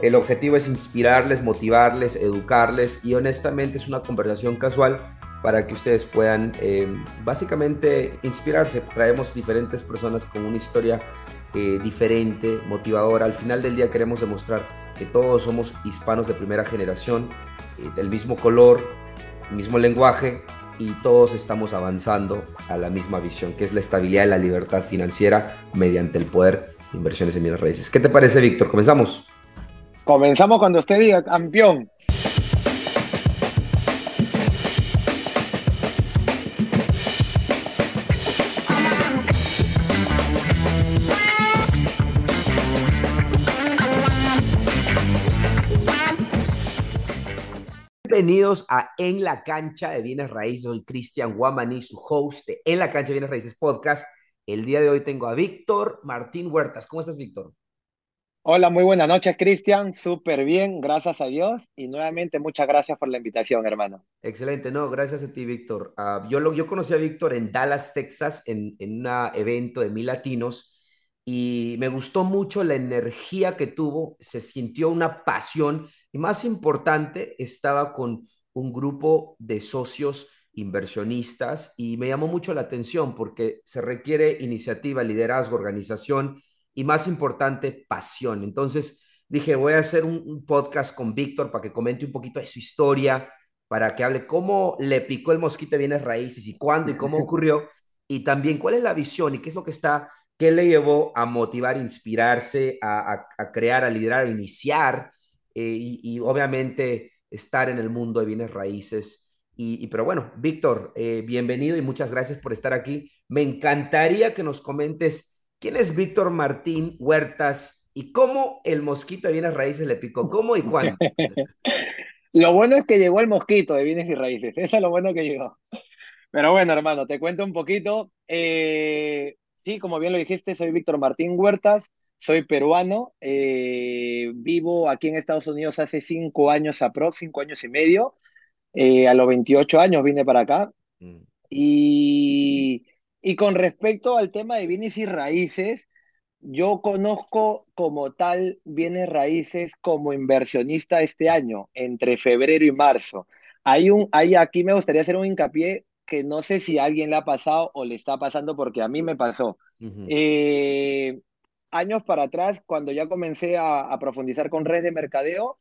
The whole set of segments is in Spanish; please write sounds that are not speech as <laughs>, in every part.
El objetivo es inspirarles, motivarles, educarles y honestamente es una conversación casual para que ustedes puedan eh, básicamente inspirarse. Traemos diferentes personas con una historia eh, diferente, motivadora. Al final del día queremos demostrar que todos somos hispanos de primera generación, eh, del mismo color, mismo lenguaje y todos estamos avanzando a la misma visión, que es la estabilidad y la libertad financiera mediante el poder de inversiones en bienes raíces. ¿Qué te parece, Víctor? ¿Comenzamos? Comenzamos cuando usted diga, campeón. Bienvenidos a En la Cancha de Bienes Raíces. Soy Cristian Guamani, su host de En la Cancha de Bienes Raíces podcast. El día de hoy tengo a Víctor Martín Huertas. ¿Cómo estás, Víctor? Hola, muy buenas noches, Cristian. Súper bien, gracias a Dios. Y nuevamente, muchas gracias por la invitación, hermano. Excelente, no, gracias a ti, Víctor. Uh, yo, lo, yo conocí a Víctor en Dallas, Texas, en, en un evento de mil latinos y me gustó mucho la energía que tuvo, se sintió una pasión y más importante, estaba con un grupo de socios inversionistas y me llamó mucho la atención porque se requiere iniciativa, liderazgo, organización y más importante, pasión. Entonces dije, voy a hacer un, un podcast con Víctor para que comente un poquito de su historia, para que hable cómo le picó el mosquito de bienes raíces y cuándo y cómo <laughs> ocurrió y también cuál es la visión y qué es lo que está ¿Qué le llevó a motivar, inspirarse, a, a, a crear, a liderar, a iniciar eh, y, y, obviamente estar en el mundo de bienes raíces? Y, y pero bueno, Víctor, eh, bienvenido y muchas gracias por estar aquí. Me encantaría que nos comentes quién es Víctor Martín Huertas y cómo el mosquito de bienes raíces le picó, cómo y cuándo. <laughs> lo bueno es que llegó el mosquito de bienes y raíces, <laughs> eso es lo bueno que llegó. Pero bueno, hermano, te cuento un poquito. Eh, Sí, como bien lo dijiste, soy Víctor Martín Huertas, soy peruano, eh, vivo aquí en Estados Unidos hace cinco años aprox, cinco años y medio. Eh, a los 28 años vine para acá. Mm. Y, y con respecto al tema de bienes y raíces, yo conozco como tal bienes raíces como inversionista este año, entre febrero y marzo. Hay un, hay, aquí me gustaría hacer un hincapié que no sé si a alguien le ha pasado o le está pasando porque a mí me pasó. Uh -huh. eh, años para atrás, cuando ya comencé a, a, profundizar con redes de mercadeo,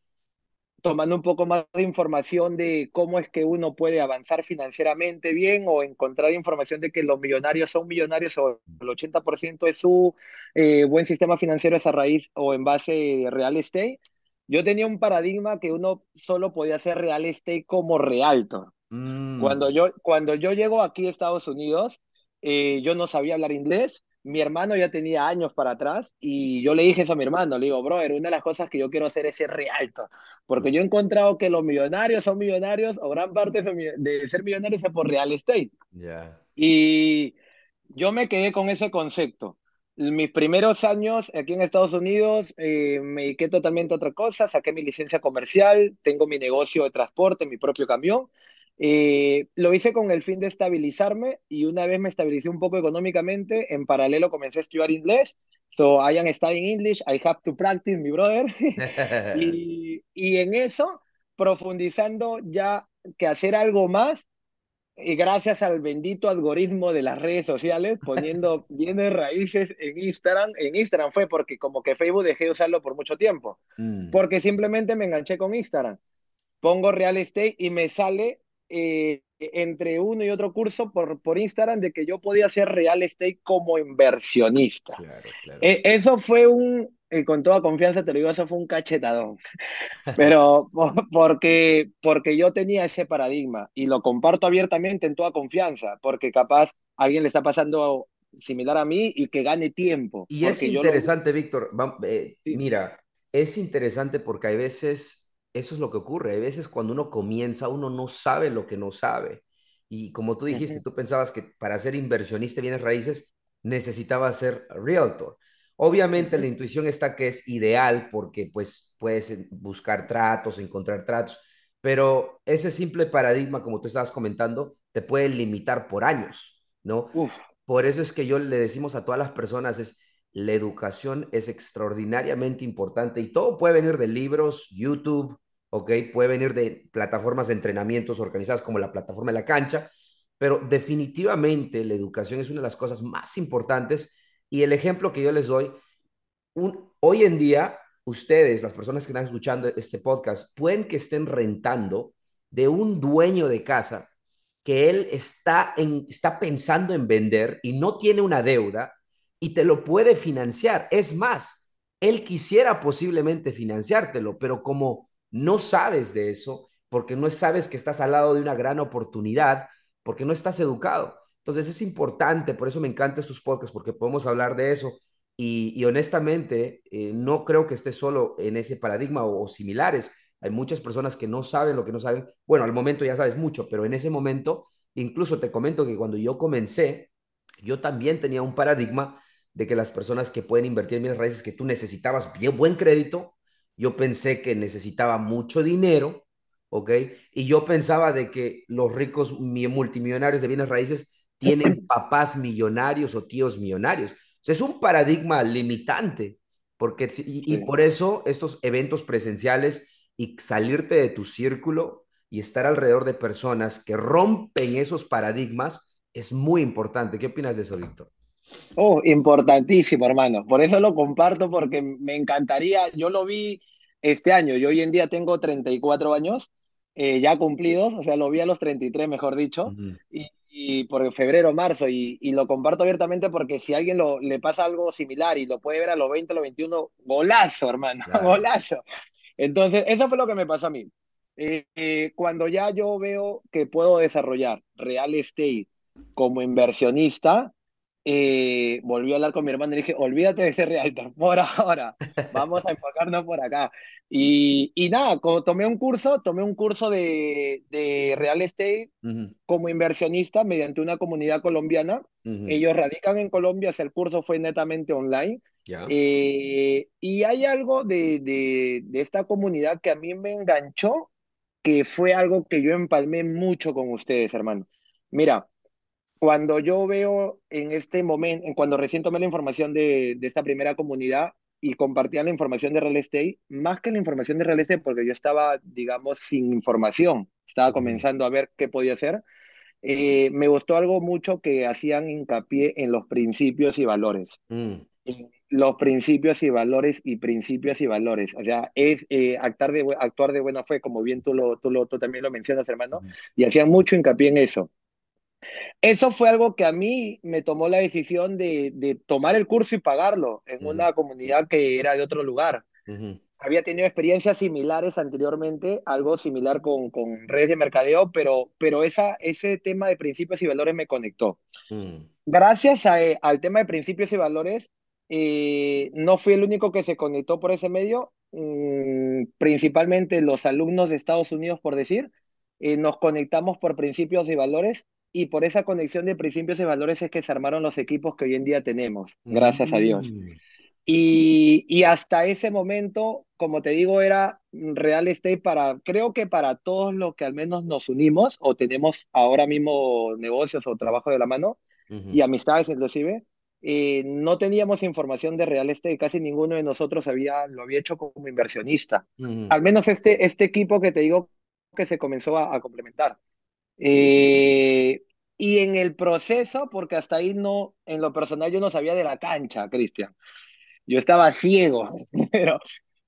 tomando un poco más de información de cómo es que uno puede avanzar financieramente bien o encontrar información de que los millonarios son millonarios o el 80% de su eh, buen sistema financiero es a raíz o en base de real estate. Yo tenía un paradigma que uno solo podía hacer real estate como realtor. Mm. Cuando, yo, cuando yo llego aquí a Estados Unidos, eh, yo no sabía hablar inglés, mi hermano ya tenía años para atrás y yo le dije eso a mi hermano, le digo, brother, una de las cosas que yo quiero hacer es ser realto, porque yo he encontrado que los millonarios son millonarios o gran parte de ser millonarios es por real estate. Yeah. Y yo me quedé con ese concepto. Mis primeros años aquí en Estados Unidos eh, me dediqué totalmente a otra cosa, saqué mi licencia comercial, tengo mi negocio de transporte, mi propio camión, eh, lo hice con el fin de estabilizarme y una vez me estabilicé un poco económicamente, en paralelo comencé a estudiar inglés. So I am studying English, I have to practice, mi brother. <laughs> y, <laughs> y en eso, profundizando ya que hacer algo más, y gracias al bendito algoritmo de las redes sociales, poniendo <laughs> bienes raíces en Instagram. En Instagram fue porque como que Facebook dejé de usarlo por mucho tiempo, mm. porque simplemente me enganché con Instagram. Pongo real estate y me sale eh, entre uno y otro curso por, por Instagram de que yo podía hacer real estate como inversionista. Claro, claro. Eh, eso fue un, eh, con toda confianza te lo digo, eso fue un cachetadón. Pero porque, porque yo tenía ese paradigma y lo comparto abiertamente en toda confianza, porque capaz a alguien le está pasando similar a mí y que gane tiempo. Y es interesante, lo... Víctor, eh, sí. mira, es interesante porque hay veces eso es lo que ocurre. Hay veces cuando uno comienza, uno no sabe lo que no sabe. Y como tú dijiste, tú pensabas que para ser inversionista de bienes raíces necesitaba ser realtor. Obviamente la intuición está que es ideal porque pues puedes buscar tratos, encontrar tratos, pero ese simple paradigma, como tú estabas comentando, te puede limitar por años, ¿no? Uf. Por eso es que yo le decimos a todas las personas es, la educación es extraordinariamente importante y todo puede venir de libros, YouTube, ¿ok? Puede venir de plataformas de entrenamientos organizadas como la plataforma de la cancha, pero definitivamente la educación es una de las cosas más importantes y el ejemplo que yo les doy, un, hoy en día ustedes, las personas que están escuchando este podcast, pueden que estén rentando de un dueño de casa que él está, en, está pensando en vender y no tiene una deuda y te lo puede financiar. Es más, él quisiera posiblemente financiártelo, pero como no sabes de eso, porque no sabes que estás al lado de una gran oportunidad, porque no estás educado. Entonces es importante, por eso me encantan sus podcasts, porque podemos hablar de eso. Y, honestamente, eh, no creo que esté solo en ese paradigma o, similares. Hay muchas personas que no saben lo que no saben. Bueno, al momento ya sabes mucho, pero en ese momento, incluso te comento que cuando yo comencé, yo también tenía un paradigma de que las personas que pueden invertir en bienes raíces, que tú necesitabas bien buen crédito, yo pensé que necesitaba mucho dinero, ¿ok? Y yo pensaba de que los ricos multimillonarios de bienes raíces tienen <laughs> papás millonarios o tíos millonarios. O sea, es un paradigma limitante, porque, y, y por eso estos eventos presenciales y salirte de tu círculo y estar alrededor de personas que rompen esos paradigmas es muy importante. ¿Qué opinas de eso, Víctor? Oh, importantísimo, hermano. Por eso lo comparto, porque me encantaría. Yo lo vi este año. Yo hoy en día tengo 34 años, eh, ya cumplidos, o sea, lo vi a los 33, mejor dicho, uh -huh. y, y, por febrero, marzo, y, y, lo comparto abiertamente porque si a alguien lo, le pasa algo similar y lo puede ver a los 20, a los 21, golazo, hermano, <laughs> claro. golazo. Entonces, eso fue lo que me pasó a mí. Eh, eh, cuando ya yo veo que puedo desarrollar real estate como inversionista, eh, volví a hablar con mi hermano y dije, olvídate de ser realtor, <laughs> por ahora, vamos a enfocarnos por acá. Y, y nada, como tomé un curso, tomé un curso de, de real estate uh -huh. como inversionista mediante una comunidad colombiana. Uh -huh. Ellos radican en Colombia, el curso fue netamente online. Yeah. Eh, y hay algo de, de, de esta comunidad que a mí me enganchó, que fue algo que yo empalmé mucho con ustedes, hermano. Mira, cuando yo veo en este momento, cuando recién tomé la información de, de, esta primera comunidad y compartía la información de real estate, más que la información de real estate, porque yo estaba, digamos, sin información, estaba comenzando a ver qué podía hacer, eh, me gustó algo mucho que hacían hincapié en los principios y valores. Mm. Los principios y valores y principios y valores. O sea, es eh, actuar, de, actuar de buena fe, como bien tú, lo, tú, lo, tú también lo mencionas, hermano, mm. y hacían mucho hincapié en eso. Eso fue algo que a mí me tomó la decisión de, de tomar el curso y pagarlo en uh -huh. una comunidad que era de otro lugar. Uh -huh. Había tenido experiencias similares anteriormente, algo similar con, con redes de mercadeo, pero, pero esa, ese tema de principios y valores me conectó. Uh -huh. Gracias a, eh, al tema de principios y valores, eh, no fui el único que se conectó por ese medio, mmm, principalmente los alumnos de Estados Unidos, por decir, eh, nos conectamos por principios y valores y por esa conexión de principios y valores es que se armaron los equipos que hoy en día tenemos, gracias mm. a Dios. Y, y, hasta ese momento, como te digo, era real estate para, creo que para todos los que al menos nos unimos o tenemos ahora mismo negocios o trabajo de la mano uh -huh. y amistades inclusive, eh, no teníamos información de real estate, casi ninguno de nosotros había, lo había hecho como inversionista. Uh -huh. Al menos este, este equipo que te digo que se comenzó a, a complementar. Eh, y en el proceso, porque hasta ahí no, en lo personal yo no sabía de la cancha, Cristian. Yo estaba ciego, <laughs> pero,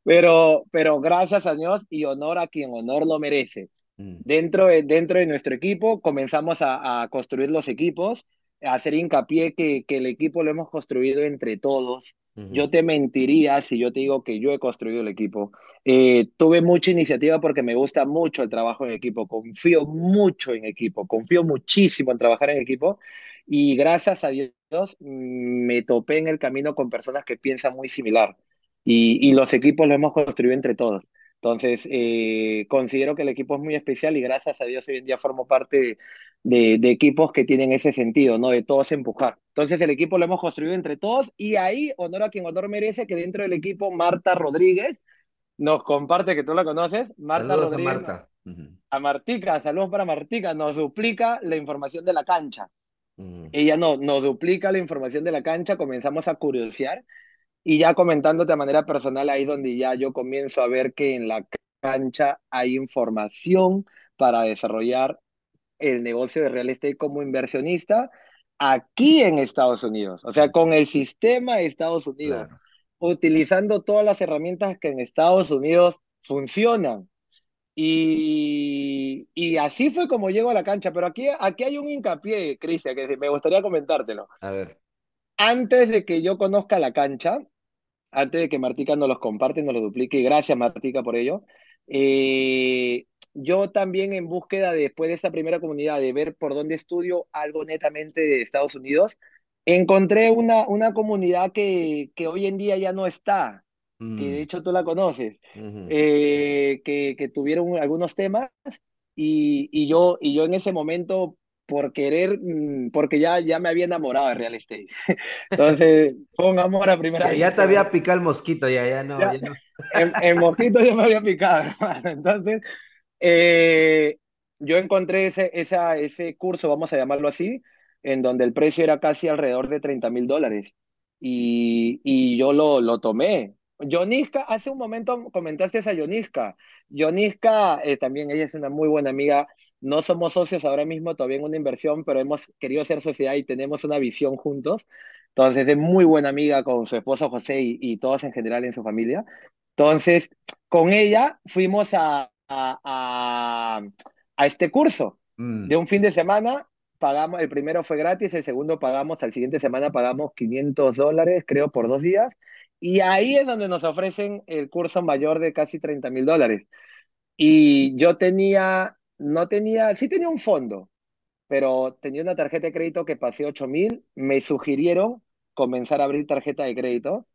pero, pero gracias a Dios y honor a quien honor lo merece. Mm. Dentro, de, dentro de nuestro equipo comenzamos a, a construir los equipos, hacer hincapié que, que, el equipo lo hemos construido entre todos. Uh -huh. Yo te mentiría si yo te digo que yo he construido el equipo. Eh, tuve mucha iniciativa porque me gusta mucho el trabajo en equipo, confío mucho en equipo, confío muchísimo en trabajar en equipo y gracias a Dios me topé en el camino con personas que piensan muy similar y, y los equipos los hemos construido entre todos. Entonces, eh, considero que el equipo es muy especial y gracias a Dios hoy en día formo parte de, de, equipos que tienen ese sentido, ¿no? De todos empujar. Entonces, el equipo lo hemos construido entre todos y ahí, honor a quien honor merece, que dentro del equipo Marta Rodríguez nos comparte, que tú la conoces, Marta saludos Rodríguez. A, Marta. Uh -huh. a Martica, saludos para Martica, nos duplica la información de la cancha. Uh -huh. Ella no, nos duplica la información de la cancha, comenzamos a curiosear Y ya comentándote de manera personal, ahí donde ya yo comienzo a ver que en la cancha hay información para desarrollar el negocio de real estate como inversionista aquí en Estados Unidos, o sea, con el sistema de Estados Unidos, Claro, utilizando todas las herramientas que en Estados Unidos funcionan. Y, y así fue como llego a la cancha, pero aquí, aquí hay un hincapié, Cristian, que me gustaría comentártelo. a ver, Antes de que yo conozca la cancha, antes de que Martica nos los comparte, nos los duplique, y gracias Martica por ello, eh, yo también en búsqueda después de esta primera comunidad de ver por dónde estudio algo netamente de Estados Unidos, encontré una, una comunidad que, que hoy en día ya no está, que de mm, hecho tú la conoces, ujú. eh, que, que tuvieron algunos temas y, y yo, y yo en ese momento, por querer, mm, porque ya, ya me había enamorado de real estate. <laughs> Entonces, fue un amor a primera Ya, ya te había picado el mosquito, ya, ya no, Ya, ya no. en, en mosquito ya me había picado, <laughs> hermano. Entonces, eh, yo encontré ese, esa, ese curso, vamos a llamarlo así, en donde el precio era casi alrededor de treinta mil dólares. Y, y yo lo, lo tomé. Yoniska, hace un momento comentaste a Yoniska. Yoniska, eh, también ella es una muy buena amiga. No somos socios ahora mismo, todavía en una inversión, pero hemos querido ser sociedad y tenemos una visión juntos. Entonces, es muy buena amiga con su esposo José y, y todos en general en su familia. Entonces, con ella fuimos a, a, a, este curso de Mm, un fin de semana. Pagamos, el primero fue gratis, el segundo pagamos, al siguiente semana pagamos 500 dólares, creo, por dos días. Y ahí es donde nos ofrecen el curso mayor de casi treinta mil dólares. Y yo tenía, no tenía, sí tenía un fondo, pero tenía una tarjeta de crédito que pasé ocho mil. Me sugirieron comenzar a abrir tarjeta de crédito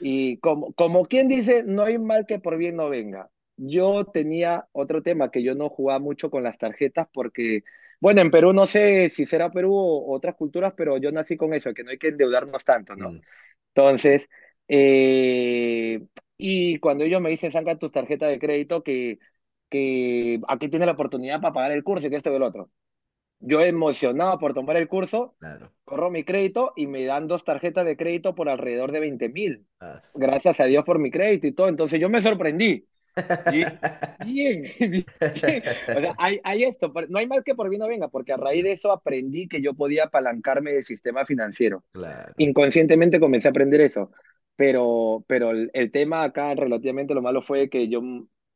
y como, como quien dice, no hay mal que por bien no venga. Yo tenía otro tema que yo no jugaba mucho con las tarjetas porque, bueno, en Perú no sé si será Perú o otras culturas, pero yo nací con eso, que no hay que endeudarnos tanto, ¿no? mm, Entonces, eh, y cuando ellos me dicen, saca tus tarjetas de crédito, que, que aquí tienes la oportunidad para pagar el curso y que esto y el otro. Yo emocionado por tomar el curso, claro. corro mi crédito y me dan dos tarjetas de crédito por alrededor de veinte mil Ah, sí. gracias a Dios por mi crédito y todo. Entonces yo me sorprendí. <laughs> Bien, <laughs> bien. O sea, hay, hay esto, no hay mal que por bien no venga, porque a raíz de eso aprendí que yo podía apalancarme del sistema financiero. Claro, Inconscientemente comencé a aprender eso. Pero, pero el, el tema acá relativamente lo malo fue que yo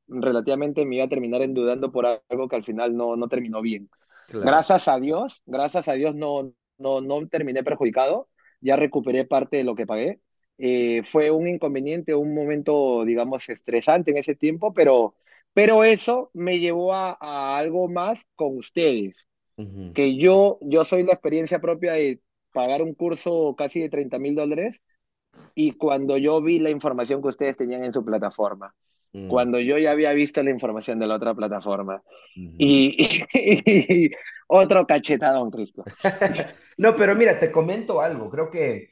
relativamente me iba a terminar endeudando por algo que al final no, no terminó bien. claro. Gracias a Dios, gracias a Dios no, no, no terminé perjudicado, ya recuperé parte de lo que pagué. Eh, fue un inconveniente, un momento, digamos, estresante en ese tiempo, pero, pero eso me llevó a, a algo más con ustedes, Ujú, que yo, yo soy la experiencia propia de pagar un curso casi de treinta mil dólares y cuando yo vi la información que ustedes tenían en su plataforma, mm, cuando yo ya había visto la información de la otra plataforma ujú. y, y, <laughs> y otro cachetadón, Cristo. <laughs> No, pero mira, te comento algo. Creo que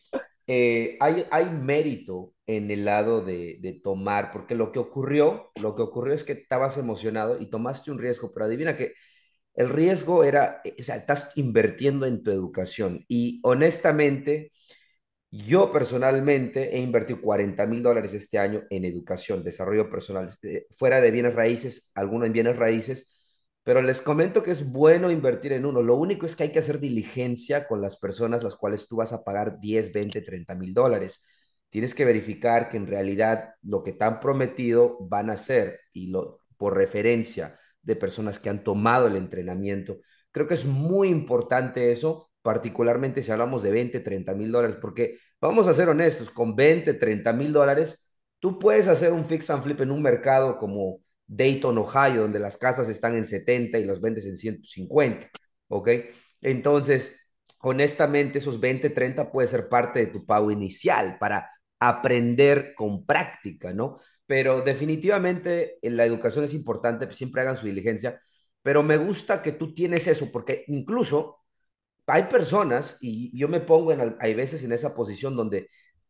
eh, hay, hay mérito en el lado de, de tomar, porque lo que ocurrió, lo que ocurrió es que estabas emocionado y tomaste un riesgo, pero adivina que el riesgo era, eh, o sea, estás invirtiendo en tu educación. Y honestamente, yo personalmente he invertido cuarenta mil dólares este año en educación, desarrollo personal, eh, fuera de bienes raíces, algunos en bienes raíces, pero les comento que es bueno invertir en uno. Lo único es que hay que hacer diligencia con las personas las cuales tú vas a pagar 10, 20, 30 mil dólares. Tienes que verificar que en realidad lo que te han prometido van a hacer y lo, por referencia de personas que han tomado el entrenamiento. Creo que es muy importante eso, particularmente si hablamos de 20, 30 mil dólares, porque vamos a ser honestos, con 20, 30 mil dólares, tú puedes hacer un fix and flip en un mercado como Dayton, Ohio, donde las casas están en 70 y las vendes en 150, ¿ok? Entonces, honestamente, esos 20, 30 puede ser parte de tu pago inicial para aprender con práctica, ¿no? Pero definitivamente en la educación es importante, siempre hagan su diligencia, pero me gusta que tú tienes eso, porque incluso hay personas, y yo me pongo en, hay veces en esa posición donde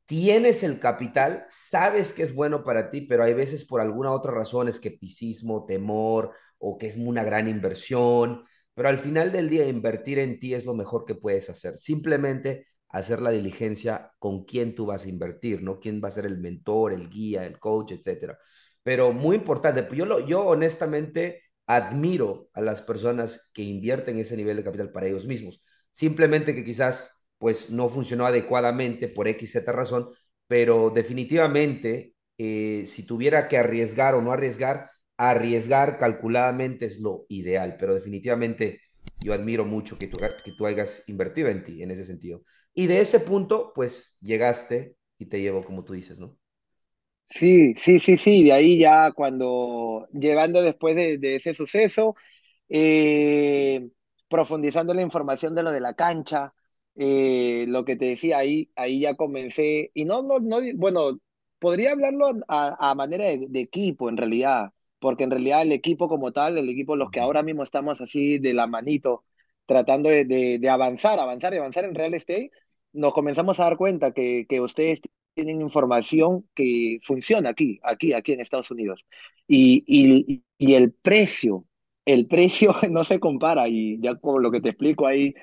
tienes el capital, sabes que es bueno para ti, pero hay veces por alguna otra razón, escepticismo, temor, o que es una gran inversión, pero al final del día invertir en ti es lo mejor que puedes hacer. Simplemente hacer la diligencia con quién tú vas a invertir, ¿no? Quién va a ser el mentor, el guía, el coach, etcétera. Pero muy importante, yo, lo, yo honestamente admiro a las personas que invierten ese nivel de capital para ellos mismos. Simplemente que quizás pues no funcionó adecuadamente por X, Z razón, pero definitivamente eh, si tuviera que arriesgar o no arriesgar, arriesgar calculadamente es lo ideal, pero definitivamente yo admiro mucho que tú, que tú hayas invertido en ti en ese sentido. Y de ese punto, pues llegaste y te llevo, como tú dices, ¿no? Sí, sí, sí, sí, de ahí ya cuando, llegando después de, de ese suceso, eh, profundizando la información de lo de la cancha, eh, lo que te decía ahí, ahí ya comencé, y no, no, no, bueno, podría hablarlo a, a manera de, de equipo en realidad, porque en realidad el equipo como tal, el equipo, los que ahora mismo estamos así de la manito, tratando de, de, de avanzar, avanzar y avanzar en real estate, nos comenzamos a dar cuenta que, que ustedes tienen información que funciona aquí, aquí, aquí en Estados Unidos. Y, y, y el precio, el precio <laughs> no se compara. Y ya como lo que te explico ahí,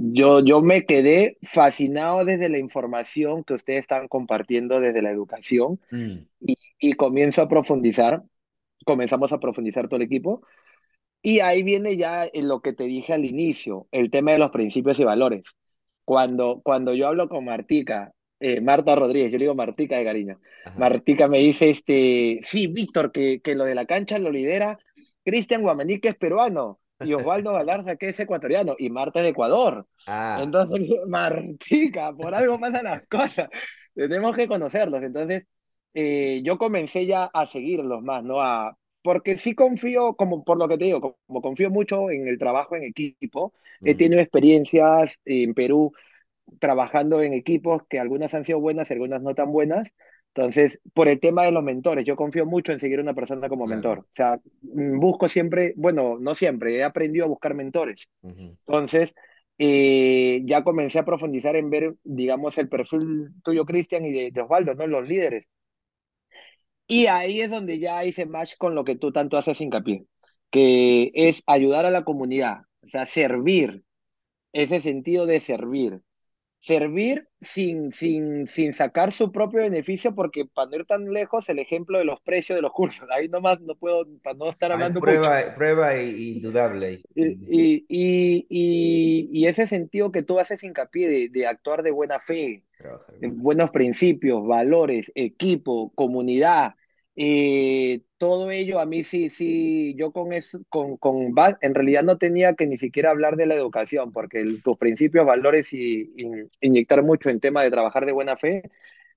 yo, yo me quedé fascinado desde la información que ustedes están compartiendo desde la educación Mm, y, y comienzo a profundizar, comenzamos a profundizar todo el equipo. Y ahí viene ya en lo que te dije al inicio, el tema de los principios y valores. Cuando, cuando yo hablo con Martica, eh, Marta Rodríguez, yo le digo Martica de cariño, ajá. Martica me dice, este, sí, Víctor, que, que lo de la cancha lo lidera Cristian Guamaní, que es peruano, y Osvaldo Galarza, que es ecuatoriano, y Marta es de Ecuador. Ah, Entonces, <laughs> Martica, por algo pasan las cosas, tenemos que conocerlos. Entonces, eh, yo comencé ya a seguirlos más, ¿no? A, porque sí confío, como por lo que te digo, como, como confío mucho en el trabajo en equipo, he ujú, tenido experiencias en Perú trabajando en equipos que algunas han sido buenas y algunas no tan buenas. Entonces, por el tema de los mentores, yo confío mucho en seguir a una persona como mentor. O sea, mm, busco siempre, bueno, no siempre, he aprendido a buscar mentores. ujú, Entonces, eh, ya comencé a profundizar en ver, digamos, el perfil tuyo, Cristian, y de, de Osvaldo, ¿no? Los líderes. Y ahí es donde ya hice match con lo que tú tanto haces hincapié, que es ayudar a la comunidad, o sea, servir, ese sentido de servir. Servir sin, sin, sin sacar su propio beneficio, porque para no ir tan lejos, el ejemplo de los precios de los cursos, ahí nomás no puedo, para no estar hablando mucho. prueba, indudable. Y, y, y, y, ese sentido que tú haces hincapié de, de actuar de buena fe, Trabajar buenos principios, valores, equipo, comunidad, eh, todo ello a mí sí, sí, yo con eso, con, con, en realidad no tenía que ni siquiera hablar de la educación, porque el- tus principios, valores y, y inyectar mucho en tema de trabajar de buena fe,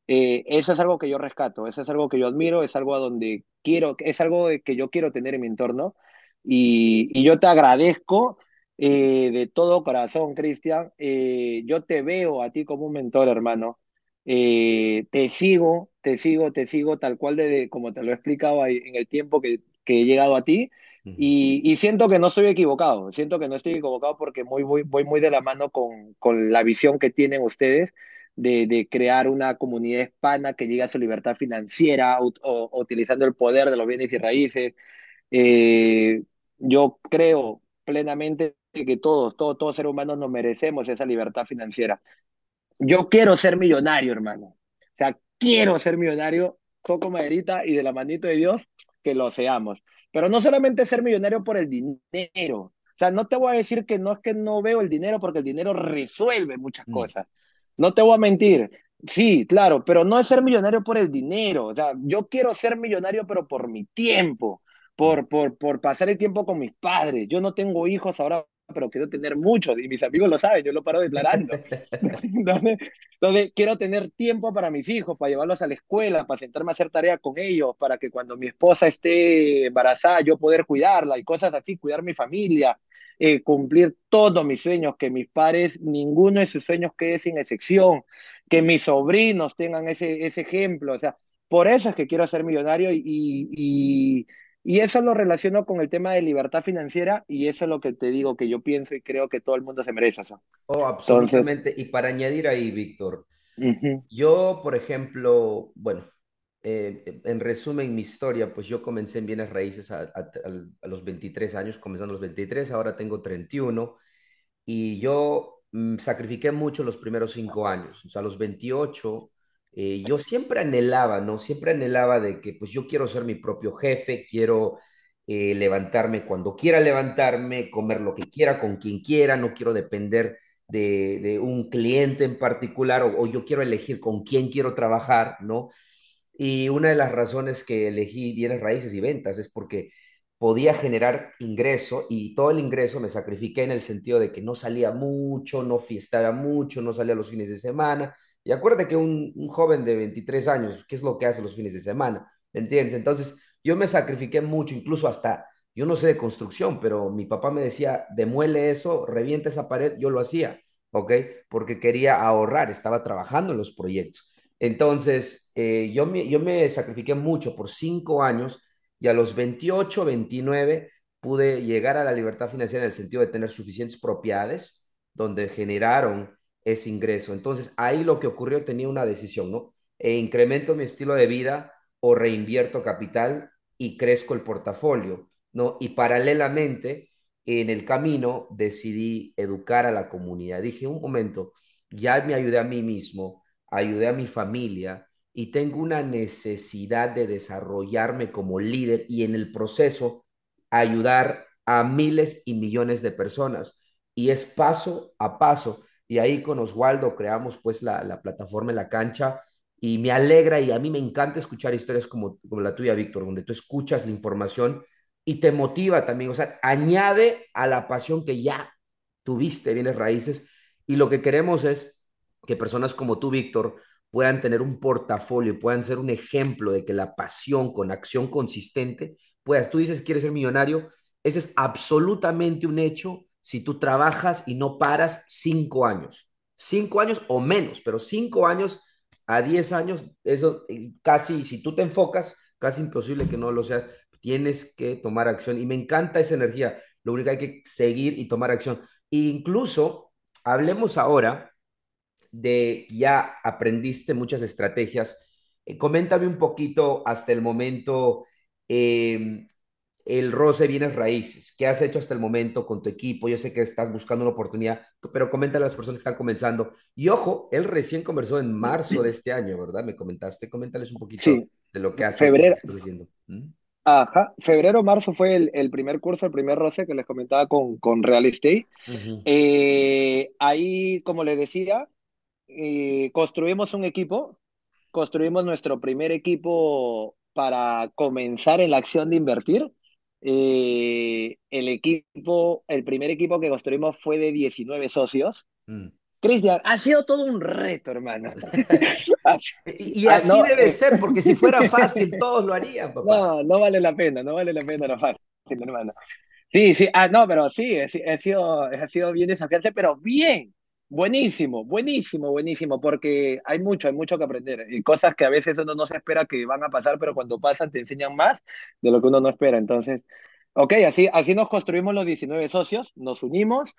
eh, eso es algo que yo rescato, eso es algo que yo admiro, es algo a donde quiero, es algo que yo quiero tener en mi entorno y, y yo te agradezco eh, de todo corazón, Cristian. Eh, yo te veo a ti como un mentor, hermano. Eh, te sigo, te sigo, te sigo tal cual de, como te lo he explicado ahí en el tiempo que, que he llegado a ti. Ujú, Y, y siento que no estoy equivocado, siento que no estoy equivocado porque muy, voy, voy muy de la mano con, con la visión que tienen ustedes de, de crear una comunidad hispana que llegue a su libertad financiera o, o utilizando el poder de los bienes y raíces. Eh, yo creo plenamente que todos, todos, todos seres humanos nos merecemos esa libertad financiera. Yo quiero ser millonario, hermano. O sea, quiero ser millonario, coco maderita y de la manito de Dios, que lo seamos. Pero no solamente ser millonario por el dinero. O sea, no te voy a decir que no es que no veo el dinero porque el dinero resuelve muchas mm, cosas. No te voy a mentir. Sí, claro, pero no es ser millonario por el dinero. O sea, yo quiero ser millonario, pero por mi tiempo, por, por, por pasar el tiempo con mis padres. Yo no tengo hijos ahora, pero quiero tener muchos y mis amigos lo saben, yo lo paro declarando. <laughs> Entonces, entonces, quiero tener tiempo para mis hijos, para llevarlos a la escuela, para sentarme a hacer tarea con ellos, para que cuando mi esposa esté embarazada yo poder cuidarla y cosas así, cuidar mi familia, eh, cumplir todos mis sueños, que mis padres, ninguno de sus sueños quede sin excepción, que mis sobrinos tengan ese, ese ejemplo. O sea, por eso es que quiero ser millonario y, y, y eso lo relaciono con el tema de libertad financiera y eso es lo que te digo que yo pienso y creo que todo el mundo se merece eso. Oh, Entonces, absolutamente. Y para añadir ahí, Víctor, yo, por ejemplo, bueno, eh, en resumen, mi historia, pues yo comencé en bienes raíces a, a- al- a los 23 años, comenzando a los 23, ahora tengo 31, y yo mm, sacrifiqué mucho los primeros cinco años. O sea, a los 28, eh, yo siempre anhelaba, ¿no? Siempre anhelaba de que, pues yo quiero ser mi propio jefe, quiero eh, levantarme cuando quiera levantarme, comer lo que quiera, con quien quiera, no quiero depender de, un cliente en particular o, o yo quiero elegir con quién quiero trabajar, ¿no? Y una de las razones que elegí bienes raíces y ventas es porque podía generar ingreso y todo el ingreso me sacrifiqué en el sentido de que no salía mucho, no fiestaba mucho, no salía los fines de semana. Y acuérdate que un, un joven de 23 años, ¿qué es lo que hace los fines de semana? ¿Me entiendes? Entonces yo me sacrifiqué mucho, incluso hasta, yo no sé de construcción, pero mi papá me decía, demuele eso, revienta esa pared, yo lo hacía, ¿ok? Porque quería ahorrar, estaba trabajando en los proyectos. Entonces, eh, yo, me, yo me sacrifiqué mucho por cinco años y a los 28, 29 pude llegar a la libertad financiera en el sentido de tener suficientes propiedades donde generaron ese ingreso. Entonces, ahí lo que ocurrió tenía una decisión, ¿no? E incremento mi estilo de vida o reinvierto capital y crezco el portafolio, ¿no? Y paralelamente, en el camino, decidí educar a la comunidad. Dije, un momento, ya me ayudé a mí mismo, ayudé a mi familia y tengo una necesidad de desarrollarme como líder y en el proceso ayudar a miles y millones de personas. Y es paso a paso. Y ahí con Oswaldo creamos pues la, la plataforma en la cancha y me alegra y a mí me encanta escuchar historias como, como la tuya, Víctor, donde tú escuchas la información y te motiva también, o sea, añade a la pasión que ya tuviste, bienes raíces, y lo que queremos es que personas como tú, Víctor, puedan tener un portafolio, puedan ser un ejemplo de que la pasión con acción consistente, puedas, tú dices quieres ser millonario, ese es absolutamente un hecho si tú trabajas y no paras cinco años, cinco años o menos, pero cinco años a diez años, eso eh, casi, si tú te enfocas, casi imposible que no lo seas, tienes que tomar acción y me encanta esa energía, lo único que hay que seguir y tomar acción. E incluso, hablemos ahora de ya aprendiste muchas estrategias. Eh, coméntame un poquito hasta el momento eh, el roce bienes raíces. ¿Qué has hecho hasta el momento con tu equipo? Yo sé que estás buscando una oportunidad, pero coméntale a las personas que están comenzando. Y ojo, él recién conversó en marzo de este año, ¿verdad? Me comentaste. Coméntales un poquito Sí, de lo que has febrero, haciendo. ¿Mm? ajá, febrero, marzo fue el, el primer curso, el primer roce que les comentaba con, con Real Estate. Eh, ahí, como les decía, eh, construimos un equipo, construimos nuestro primer equipo para comenzar en la acción de invertir. Eh, el equipo, el primer equipo que construimos fue de 19 socios. mm. Cristian, ha sido todo un reto, hermano. Ha <laughs> Y, y ah, así no, debe eh, ser, porque si fuera fácil, <laughs> todos lo harían, papá. no, no vale la pena, no vale la pena, no fácil, hermano. Sí, sí, ah, no, pero sí, he sido, ha sido bien desafiante, pero bien, buenísimo, buenísimo, buenísimo, porque hay mucho, hay mucho que aprender, y cosas que a veces uno no se espera que van a pasar, pero cuando pasan te enseñan más de lo que uno no espera. Entonces, ok, así, así nos construimos los 19 socios, nos unimos,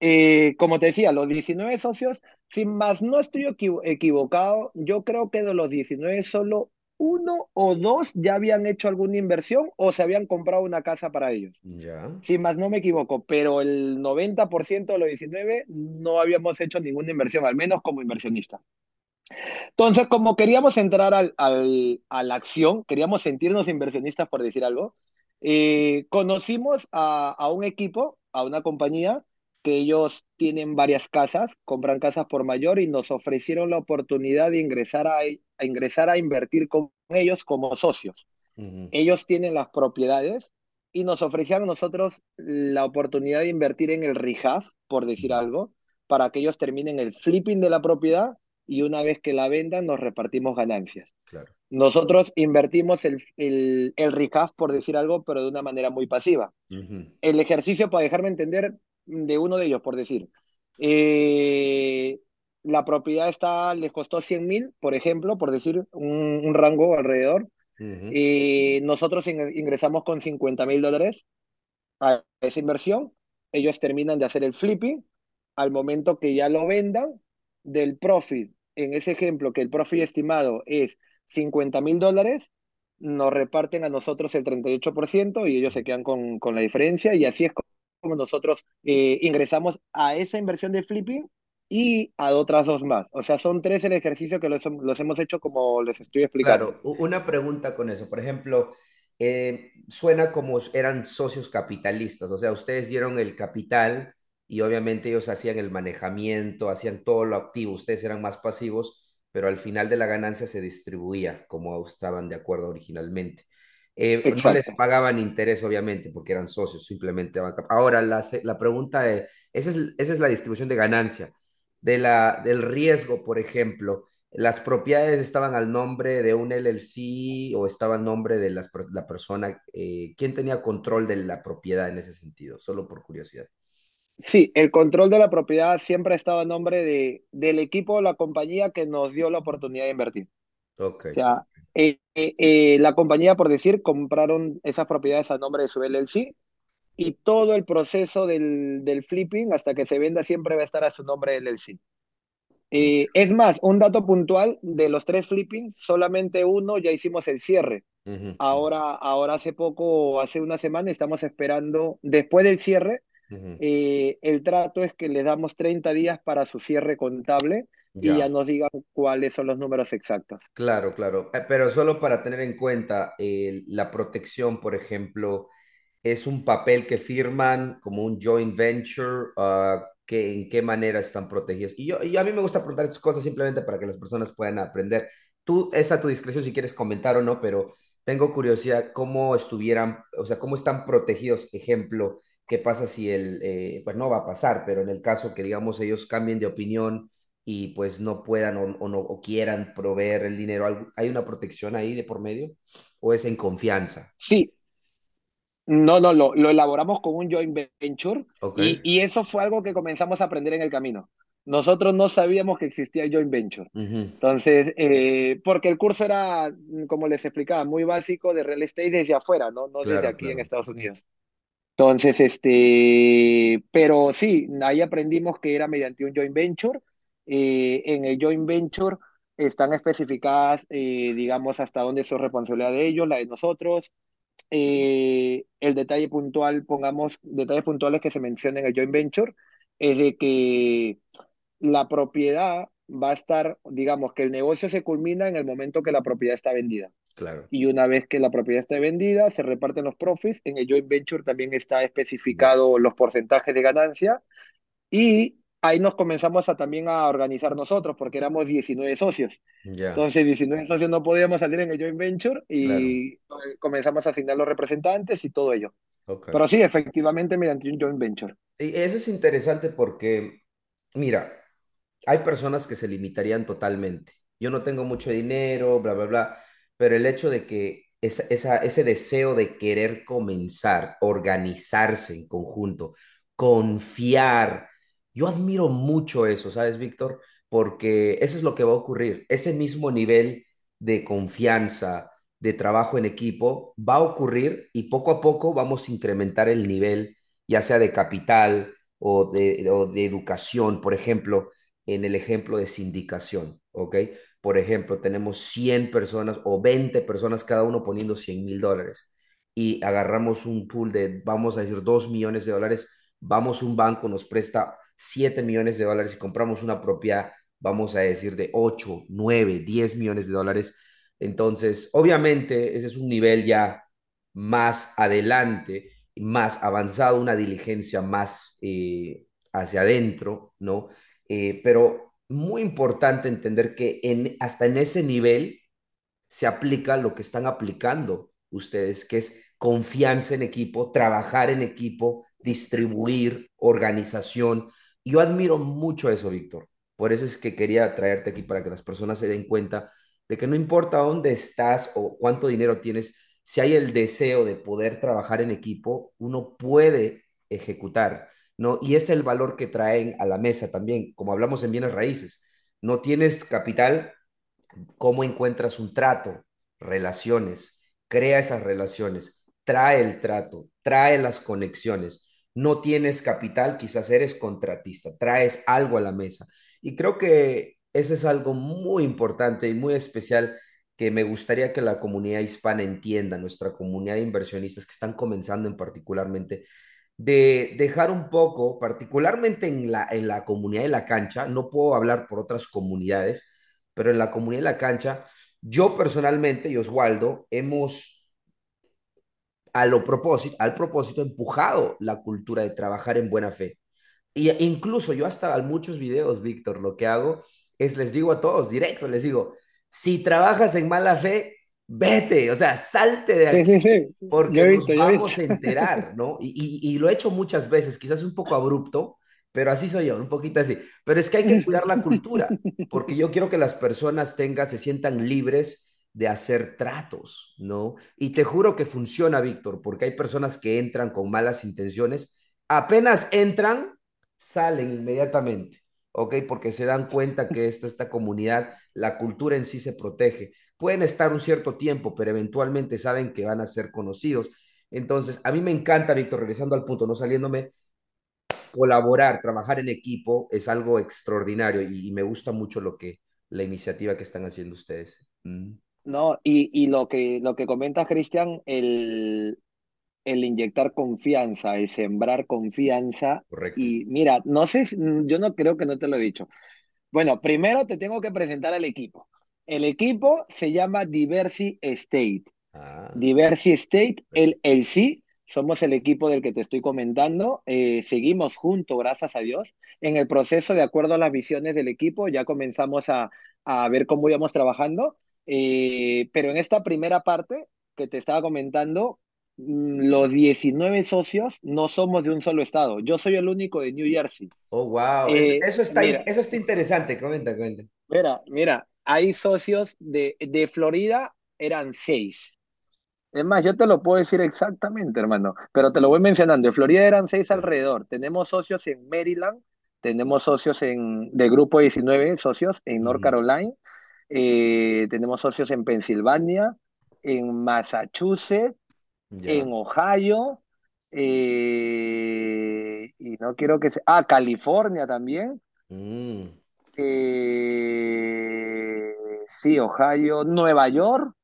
eh, como te decía, los 19 socios, sin más no estoy equivo- equivocado, yo creo que de los 19 solo uno o dos ya habían hecho alguna inversión o se habían comprado una casa para ellos. Ya. Más no me equivoco, pero el 90% de los 19 no habíamos hecho ninguna inversión, al menos como inversionista. Entonces, como queríamos entrar al, al- a la acción, queríamos sentirnos inversionistas, por decir algo, eh, conocimos a, a un equipo, a una compañía, que ellos tienen varias casas, compran casas por mayor y nos ofrecieron la oportunidad de ingresar a, a ingresar a invertir con ellos como socios ellos tienen las propiedades y nos ofrecían a nosotros la oportunidad de invertir en el rehab, por decir algo, para que ellos terminen el flipping de la propiedad y una vez que la vendan nos repartimos ganancias. Claro. Nosotros invertimos el, el, el por decir algo, pero de una manera muy pasiva. El ejercicio, para dejarme entender, de uno de ellos, por decir, eh, la propiedad está, les costó 100 mil, por ejemplo, por decir un, un rango alrededor y nosotros ing- ingresamos con 50 mil dólares a esa inversión. Ellos terminan de hacer el flipping. Al momento que ya lo vendan, del profit, en ese ejemplo, que el profit estimado es 50 mil dólares, nos reparten a nosotros el 38% y ellos se quedan con, con la diferencia. Y así es como nosotros eh, ingresamos a esa inversión de flipping y a otras dos más. O sea, son tres el ejercicio que los, los hemos hecho como les estoy explicando. Claro, una pregunta con eso. Por ejemplo, eh, suena como eran socios capitalistas, o sea, ustedes dieron el capital y obviamente ellos hacían el manejamiento, hacían todo lo activo, ustedes eran más pasivos, pero al final de la ganancia se distribuía como estaban de acuerdo originalmente. Eh, no les pagaban interés, obviamente, porque eran socios, simplemente. Ahora, la, la pregunta es, esa es, esa es la distribución de ganancia. De la, del riesgo, por ejemplo. ¿Las propiedades estaban al nombre de un LLC o estaba al nombre de las la persona? eh, ¿quién tenía control de la propiedad en ese sentido? Solo por curiosidad. Sí, el control de la propiedad siempre ha estado a nombre de, del equipo o la compañía que nos dio la oportunidad de invertir. Ok, O sea, eh, eh, eh, la compañía, por decir, compraron esas propiedades a nombre de su LLC y todo el proceso del, del flipping hasta que se venda siempre va a estar a su nombre LLC. Eh, es más, un dato puntual de los tres flippings, solamente uno ya hicimos el cierre. Ahora, ahora hace poco, hace una semana, estamos esperando, después del cierre, eh, el trato es que les damos 30 días para su cierre contable y ya Ya, nos digan cuáles son los números exactos. claro, claro. Eh, Pero solo para tener en cuenta eh, la protección, por ejemplo, es un papel que firman como un joint venture, ah, que, en qué manera están protegidos. Y, yo, y a mí me gusta preguntar estas cosas simplemente para que las personas puedan aprender. Tú, es a tu discreción si quieres comentar o no, pero tengo curiosidad cómo estuvieran, o sea, cómo están protegidos. Ejemplo, qué pasa si el, eh, pues no va a pasar, pero en el caso que, digamos, ellos cambien de opinión y pues no puedan o, o no o quieran proveer el dinero, ¿algo- ¿hay una protección ahí de por medio? ¿O es en confianza? Sí, no, no, lo, lo elaboramos con un joint venture y, y eso fue algo que comenzamos a aprender en el camino. Nosotros no sabíamos que existía joint venture. Entonces, eh, porque el curso era, como les explicaba, muy básico de real estate desde afuera, ¿no? No desde Claro, aquí en. Estados Unidos. Entonces, este, pero sí, ahí aprendimos que era mediante un joint venture. Eh, en el joint venture están especificadas, eh, digamos, hasta dónde es responsabilidad de ellos, la de nosotros. Eh, el detalle puntual, pongamos detalles puntuales que se mencionan en el joint venture, es de que la propiedad va a estar, digamos, que el negocio se culmina en el momento que la propiedad está vendida Claro, y una vez que la propiedad esté vendida, se reparten los profits. En el joint venture también está especificado los porcentajes de ganancia y ahí nos comenzamos a también a organizar nosotros porque éramos 19 socios. ya, Entonces, 19 socios no podíamos salir en el joint venture claro, y eh, comenzamos a asignar los representantes y todo ello. ok. Pero sí, efectivamente, mediante un joint venture. Y eso es interesante porque, mira, hay personas que se limitarían totalmente. Yo no tengo mucho dinero, bla, bla, bla, pero el hecho de que esa, esa- ese deseo de querer comenzar, organizarse en conjunto, confiar, yo admiro mucho eso, ¿sabes, Víctor? Porque eso es lo que va a ocurrir. Ese mismo nivel de confianza, de trabajo en equipo, va a ocurrir y poco a poco vamos a incrementar el nivel, ya sea de capital o de, o de educación, por ejemplo en el ejemplo de sindicación, ¿ok? Por ejemplo, tenemos 100 personas o 20 personas cada uno poniendo 100 mil dólares y agarramos un pool de, vamos a decir, 2 millones de dólares, vamos a un banco, nos presta 7 millones de dólares y compramos una propiedad, vamos a decir, de 8, 9, 10 millones de dólares. Entonces, obviamente, ese es un nivel ya más adelante, más avanzado, una diligencia más eh, hacia adentro, ¿no? Eh, pero muy importante entender que en, hasta en ese nivel se aplica lo que están aplicando ustedes, que es confianza en equipo, trabajar en equipo, distribuir, organización. Yo admiro mucho eso, Víctor. Por eso es que quería traerte aquí para que las personas se den cuenta de que no importa dónde estás o cuánto dinero tienes, si hay el deseo de poder trabajar en equipo, uno puede ejecutar, ¿no? Y es el valor que traen a la mesa también, como hablamos en bienes raíces. No tienes capital, cómo encuentras un trato, relaciones, crea esas relaciones, trae el trato, trae las conexiones. No tienes capital, quizás eres contratista, traes algo a la mesa. Y creo que eso es algo muy importante y muy especial que me gustaría que la comunidad hispana entienda, nuestra comunidad de inversionistas que están comenzando en particularmente, de dejar un poco, particularmente en la, en la comunidad de la cancha, no puedo hablar por otras comunidades, pero en la comunidad de la cancha, yo personalmente y Oswaldo hemos a lo propósito, al propósito empujado la cultura de trabajar en buena fe. Y incluso yo hasta en muchos videos, Víctor, lo que hago es les digo a todos, directo, les digo, si trabajas en mala fe, vete, o sea, salte de aquí sí, sí. porque nos visto, visto. vamos a enterar, ¿no? Y, y, y lo he hecho muchas veces, quizás un poco abrupto, pero así soy yo, un poquito así. Pero es que hay que cuidar la cultura, porque yo quiero que las personas tengan, se sientan libres de hacer tratos, ¿no? Y te juro que funciona, Víctor, porque hay personas que entran con malas intenciones, apenas entran, salen inmediatamente, ¿ok? Porque se dan cuenta que esta, esta comunidad, la cultura en sí se protege. Pueden estar un cierto tiempo, pero eventualmente saben que van a ser conocidos. Entonces, a mí me encanta, Víctor, regresando al punto, no saliéndome, colaborar, trabajar en equipo es algo extraordinario y, me gusta mucho lo que, la iniciativa que están haciendo ustedes. Mm, No, y, y lo que, lo que comentas, Cristian, el, el inyectar confianza, el sembrar confianza. correcto. Y mira, no sé, yo no creo que no te lo he dicho. Bueno, primero te tengo que presentar al equipo. El equipo se llama Diversity State. Ah, Diversity State, el, el sí, somos el equipo del que te estoy comentando. Eh, seguimos juntos, gracias a Dios. En el proceso, de acuerdo a las visiones del equipo, ya comenzamos a, a ver cómo íbamos trabajando. Eh, pero en esta primera parte que te estaba comentando, mm, los 19 socios no somos de un solo estado. Yo soy el único de New Jersey. Oh, wow. Eh, eso está, mira, eso está interesante. Comenta, comenta. mira, mira, hay socios de, de Florida, eran seis. Es más, yo te lo puedo decir exactamente, hermano, pero te lo voy mencionando. En Florida eran seis alrededor. Tenemos socios en Maryland, tenemos socios en, de grupo 19 socios en North Carolina, eh, tenemos socios en Pensilvania, en Massachusetts, Ya. en Ohio, eh, y no quiero que se... Ah, California también. Mm, eh, sí, Ohio, Nueva York.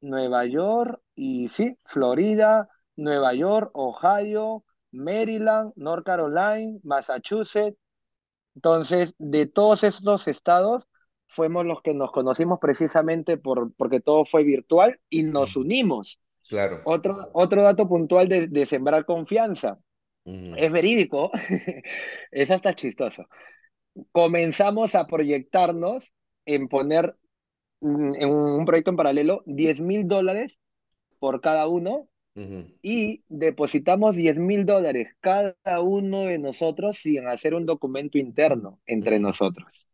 Nueva York y sí, Florida, Nueva York, Ohio, Maryland, North Carolina, Massachusetts. Entonces, de todos estos estados, fuimos los que nos conocimos precisamente por, porque todo fue virtual y nos unimos. Claro. Otro, otro dato puntual de, de sembrar confianza. Ujú, Es verídico, <laughs> es hasta chistoso. Comenzamos a proyectarnos en poner mm, en un proyecto en paralelo diez mil dólares por cada uno y depositamos diez mil dólares cada uno de nosotros sin hacer un documento interno entre nosotros.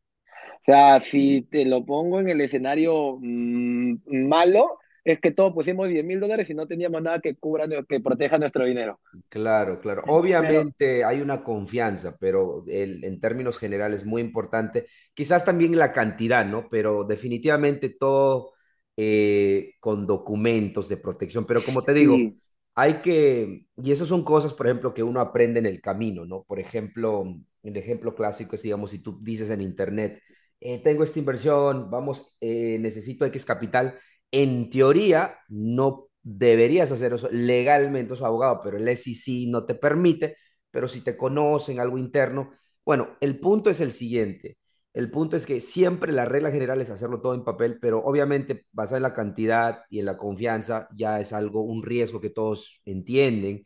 O sea, si te lo pongo en el escenario mm, malo, es que todos pusimos diez mil dólares y no teníamos nada que cubra, que proteja nuestro dinero. Claro, claro. Pero Obviamente hay una confianza, pero el- en términos generales muy importante. Quizás también la cantidad, ¿no? Pero definitivamente todo eh, con documentos de protección. Pero como te digo, sí, hay que, y eso son cosas, por ejemplo, que uno aprende en el camino, ¿no? Por ejemplo, el ejemplo clásico es, digamos, si tú dices en internet, eh, tengo esta inversión, vamos, eh, necesito X capital en teoría, no deberías hacer eso legalmente, es abogado, pero el SEC no te permite, pero si te conocen algo interno, bueno, el punto es el siguiente. El punto es que siempre la regla general es hacerlo todo en papel, pero obviamente basada en la cantidad y en la confianza ya es algo, un riesgo que todos entienden.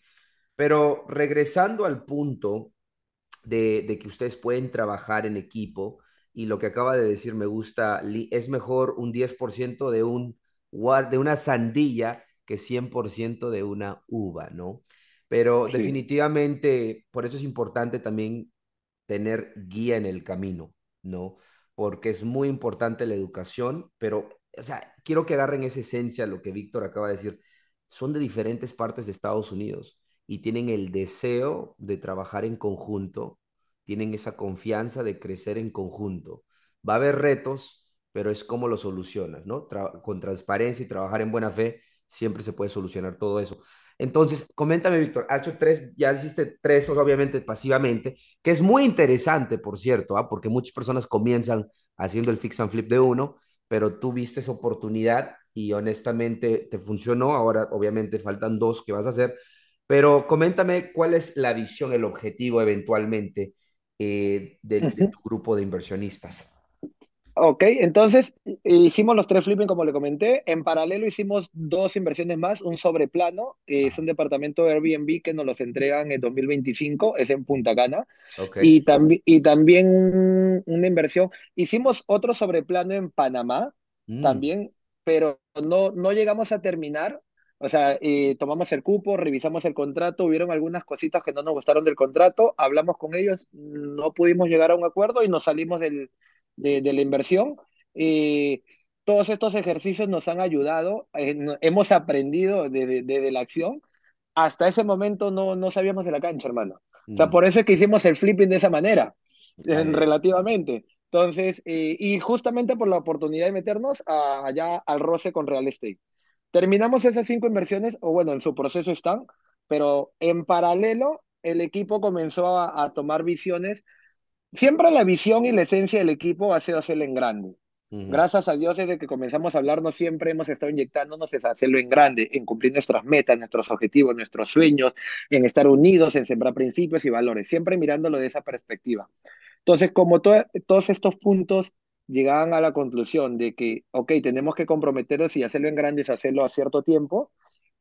Pero regresando al punto de, de que ustedes pueden trabajar en equipo y lo que acaba de decir me gusta, es mejor un 10% de, un, de una sandía que 100% de una uva, ¿no? Pero sí, definitivamente, por eso es importante también tener guía en el camino, ¿no? Porque es muy importante la educación, pero, o sea, quiero que agarren esa esencia, lo que Víctor acaba de decir, son de diferentes partes de Estados Unidos y tienen el deseo de trabajar en conjunto, tienen esa confianza de crecer en conjunto. Va a haber retos, pero es cómo lo solucionas, ¿no? Con transparencia y trabajar en buena fe, siempre se puede solucionar todo eso. Entonces, coméntame, Víctor, has hecho tres, ya hiciste tres, obviamente, pasivamente, que es muy interesante, por cierto, ¿ah? porque muchas personas comienzan haciendo el fix and flip de uno, pero tú viste esa oportunidad y honestamente te funcionó. Ahora, obviamente, faltan dos que vas a hacer. Pero coméntame cuál es la visión, el objetivo eventualmente eh, de, tu grupo de inversionistas. Ok, entonces hicimos los tres flipping como le comenté. En paralelo hicimos dos inversiones más, un sobreplano, eh, es un departamento de Airbnb que nos los entregan en 2025, es en Punta Cana. ok. Y, tambi- y también un- una inversión. Hicimos otro sobreplano en Panamá Mm, también, pero no, no llegamos a terminar. O sea, eh, tomamos el cupo, revisamos el contrato, hubieron algunas cositas que no nos gustaron del contrato, hablamos con ellos, no pudimos llegar a un acuerdo y nos salimos del, de, de la inversión. Eh, todos estos ejercicios nos han ayudado, eh, hemos aprendido desde de, de- la acción. Hasta ese momento no, no sabíamos de la cancha, hermano. O sea, mm, por eso es que hicimos el flipping de esa manera, eh, relativamente. Entonces, eh, y justamente por la oportunidad de meternos a- allá al roce con real estate. Terminamos esas cinco inversiones, o bueno, en su proceso están, pero en paralelo el equipo comenzó a, a tomar visiones. Siempre la visión y la esencia del equipo ha sido hacerlo en grande. Gracias a Dios, desde que comenzamos a hablarnos, siempre hemos estado inyectándonos en hacerlo en grande, en cumplir nuestras metas, nuestros objetivos, nuestros sueños, en estar unidos, en sembrar principios y valores, siempre mirándolo de esa perspectiva. Entonces, como to- todos estos puntos llegaban a la conclusión de que, ok, tenemos que comprometernos y hacerlo en grande es hacerlo a cierto tiempo,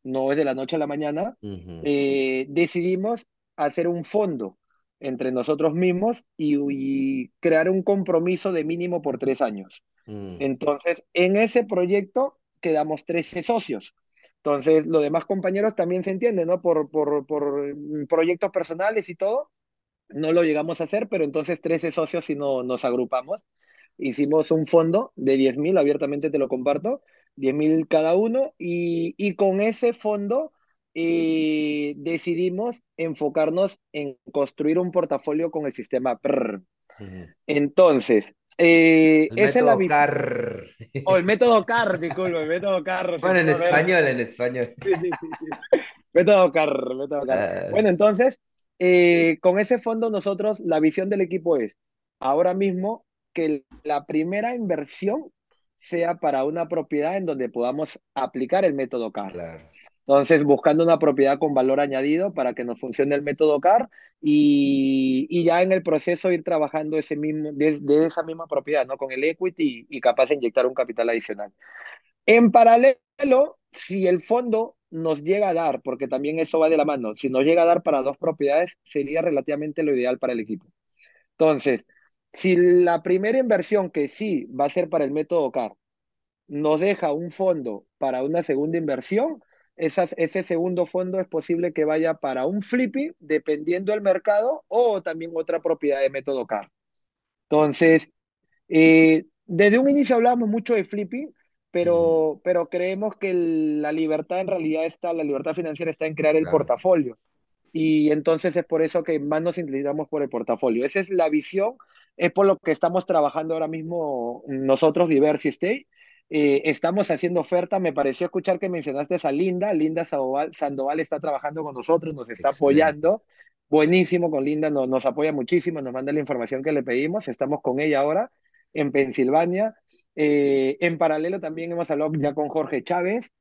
no es de la noche a la mañana, eh, decidimos hacer un fondo entre nosotros mismos y, y crear un compromiso de mínimo por tres años. mm, Entonces, en ese proyecto quedamos 13 socios. Entonces, los demás compañeros también se entienden, ¿no? Por, por, por mm, proyectos personales y todo, no lo llegamos a hacer, pero entonces 13 socios sí no, nos agrupamos. Hicimos un fondo de diez mil, abiertamente te lo comparto, diez mil cada uno, y, y con ese fondo eh, decidimos enfocarnos en construir un portafolio con el sistema PRR. Entonces, eh, El esa es la CAR. o el método CAR, disculpe, el método CAR, <laughs> Bueno, en español, en español. Sí, sí, sí, sí. Método CAR, método CAR. Ah, Bueno, entonces, eh, con ese fondo nosotros, la visión del equipo es, ahora mismo, que la primera inversión sea para una propiedad en donde podamos aplicar el método CAR. claro. Entonces, buscando una propiedad con valor añadido para que nos funcione el método CAR y, y ya en el proceso ir trabajando ese mismo, de, de esa misma propiedad, ¿no? Con el equity y, y capaz de inyectar un capital adicional. En paralelo, si el fondo nos llega a dar, porque también eso va de la mano, si nos llega a dar para dos propiedades, sería relativamente lo ideal para el equipo. Entonces, si la primera inversión, que sí va a ser para el método CAR, nos deja un fondo para una segunda inversión, esas, ese segundo fondo es posible que vaya para un flipping, dependiendo del mercado, o también otra propiedad de método CAR. Entonces, eh, desde un inicio hablábamos mucho de flipping, pero, pero creemos que el- la libertad en realidad está, la libertad financiera está en crear el claro. portafolio. Y entonces es por eso que más nos inclinamos por el portafolio. Esa es la visión, es por lo que estamos trabajando ahora mismo nosotros, Diversity State. Eh, estamos haciendo oferta. Me pareció escuchar que mencionaste a Linda. Linda Sandoval, Sandoval está trabajando con nosotros, nos está Excelente. apoyando. Buenísimo con Linda, nos, nos apoya muchísimo, nos manda la información que le pedimos. Estamos con ella ahora en Pensilvania. Eh, en paralelo también hemos hablado ya con Jorge Chávez,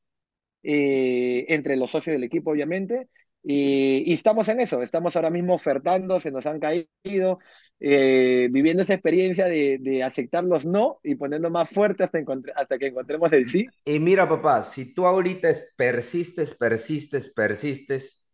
eh, entre los socios del equipo, obviamente. Y, y, estamos en eso, estamos ahora mismo ofertando, se nos han caído, eh, viviendo esa experiencia de, de, aceptar los no y poniendo más fuerte hasta, hasta que encontremos el sí. Y mira, papá, si tú ahorita es- persistes, persistes, persistes